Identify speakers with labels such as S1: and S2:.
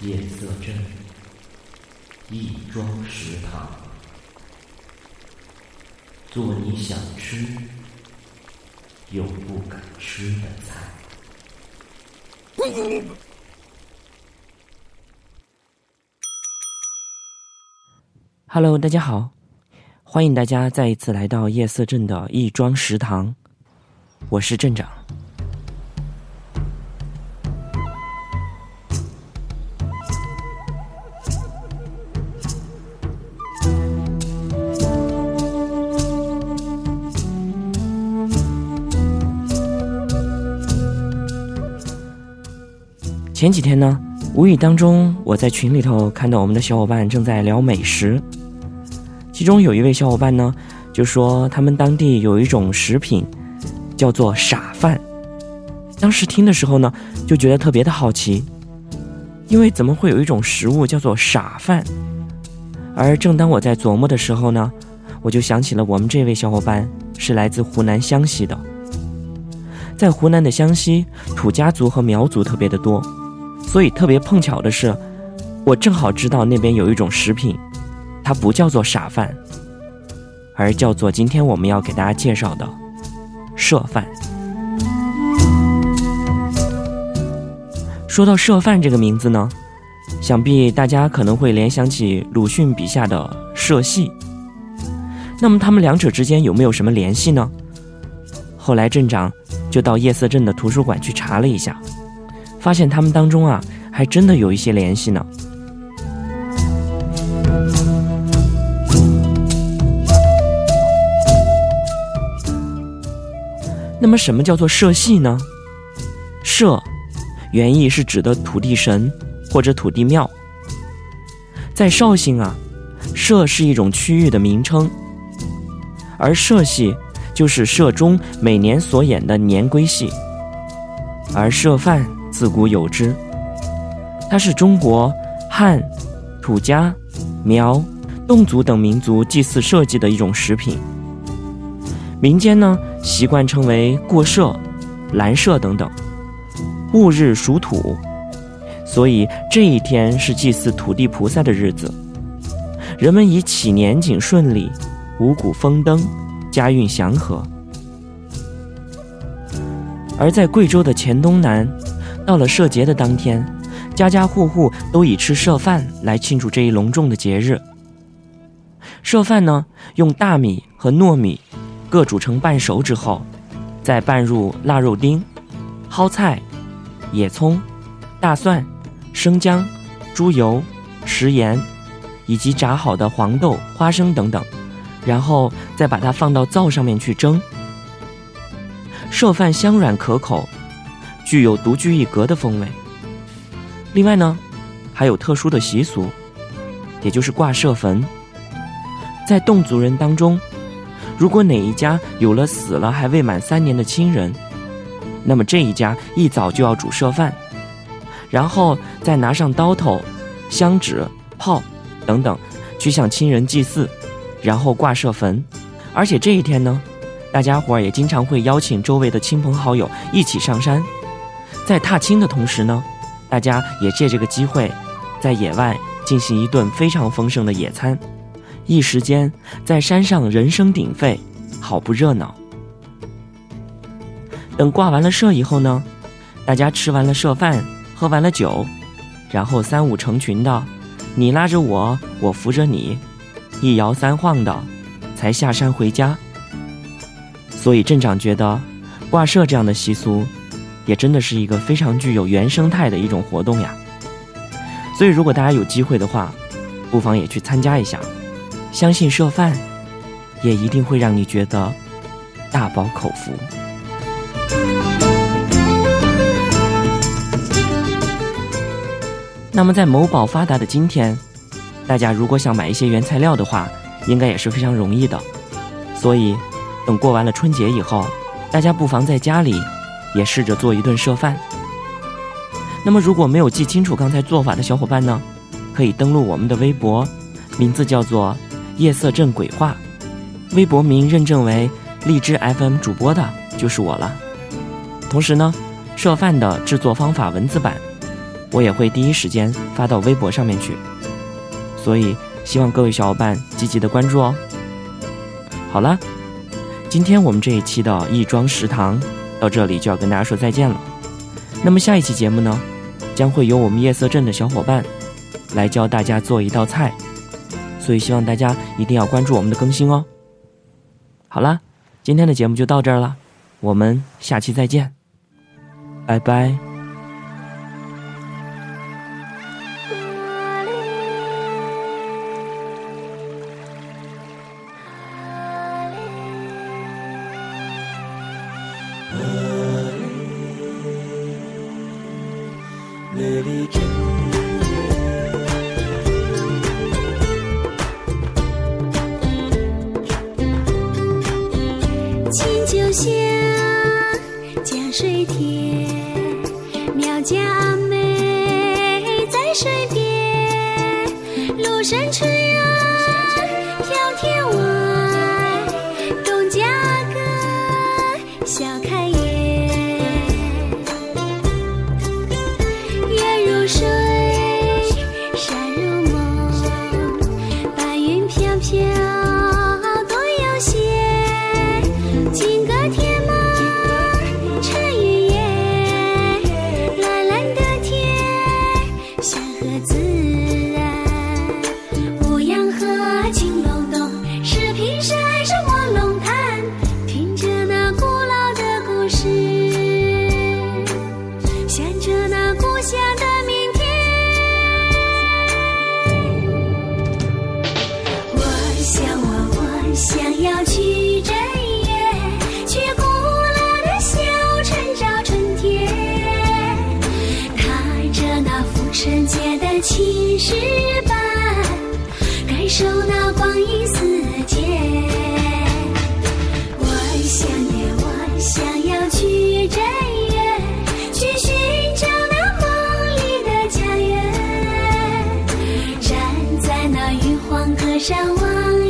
S1: 夜色镇亦庄食堂，做你想吃又不敢吃的菜。
S2: Hello，大家好，欢迎大家再一次来到夜色镇的亦庄食堂，我是镇长。前几天呢，无意当中我在群里头看到我们的小伙伴正在聊美食，其中有一位小伙伴呢就说他们当地有一种食品叫做傻饭。当时听的时候呢就觉得特别的好奇，因为怎么会有一种食物叫做傻饭？而正当我在琢磨的时候呢，我就想起了我们这位小伙伴是来自湖南湘西的，在湖南的湘西，土家族和苗族特别的多。所以特别碰巧的是，我正好知道那边有一种食品，它不叫做傻饭，而叫做今天我们要给大家介绍的社饭。说到社饭这个名字呢，想必大家可能会联想起鲁迅笔下的社戏。那么他们两者之间有没有什么联系呢？后来镇长就到夜色镇的图书馆去查了一下。发现他们当中啊，还真的有一些联系呢。那么，什么叫做社戏呢？社，原意是指的土地神或者土地庙。在绍兴啊，社是一种区域的名称，而社戏就是社中每年所演的年规戏，而社饭。自古有之，它是中国汉、土家、苗、侗族等民族祭祀社稷的一种食品。民间呢习惯称为过社、蓝社等等。戊日属土，所以这一天是祭祀土地菩萨的日子。人们以祈年景顺利、五谷丰登、家运祥和。而在贵州的黔东南。到了社节的当天，家家户户都以吃社饭来庆祝这一隆重的节日。社饭呢，用大米和糯米各煮成半熟之后，再拌入腊肉丁、蒿菜、野葱、大蒜、生姜、猪油、食盐，以及炸好的黄豆、花生等等，然后再把它放到灶上面去蒸。社饭香软可口。具有独具一格的风味。另外呢，还有特殊的习俗，也就是挂社坟。在侗族人当中，如果哪一家有了死了还未满三年的亲人，那么这一家一早就要煮社饭，然后再拿上刀头、香纸、炮等等，去向亲人祭祀，然后挂社坟。而且这一天呢，大家伙儿也经常会邀请周围的亲朋好友一起上山。在踏青的同时呢，大家也借这个机会，在野外进行一顿非常丰盛的野餐，一时间在山上人声鼎沸，好不热闹。等挂完了社以后呢，大家吃完了社饭，喝完了酒，然后三五成群的，你拉着我，我扶着你，一摇三晃的，才下山回家。所以镇长觉得，挂社这样的习俗。也真的是一个非常具有原生态的一种活动呀，所以如果大家有机会的话，不妨也去参加一下，相信社饭也一定会让你觉得大饱口福。那么在某宝发达的今天，大家如果想买一些原材料的话，应该也是非常容易的，所以等过完了春节以后，大家不妨在家里。也试着做一顿社饭。那么，如果没有记清楚刚才做法的小伙伴呢，可以登录我们的微博，名字叫做“夜色镇鬼话”，微博名认证为荔枝 FM 主播的就是我了。同时呢，社饭的制作方法文字版，我也会第一时间发到微博上面去。所以希望各位小伙伴积极的关注哦。好了，今天我们这一期的亦庄食堂到这里就要跟大家说再见了。那么下一期节目呢，将会由我们夜色镇的小伙伴来教大家做一道菜，所以希望大家一定要关注我们的更新哦。好啦，今天的节目就到这儿了，我们下期再见，拜拜。
S3: 青丘下，江水天，苗家妹在水边，芦笙吹山石板，感受那光阴似箭。我想呀我想要去正月，去寻找那梦里的家园。站在那玉皇阁上望。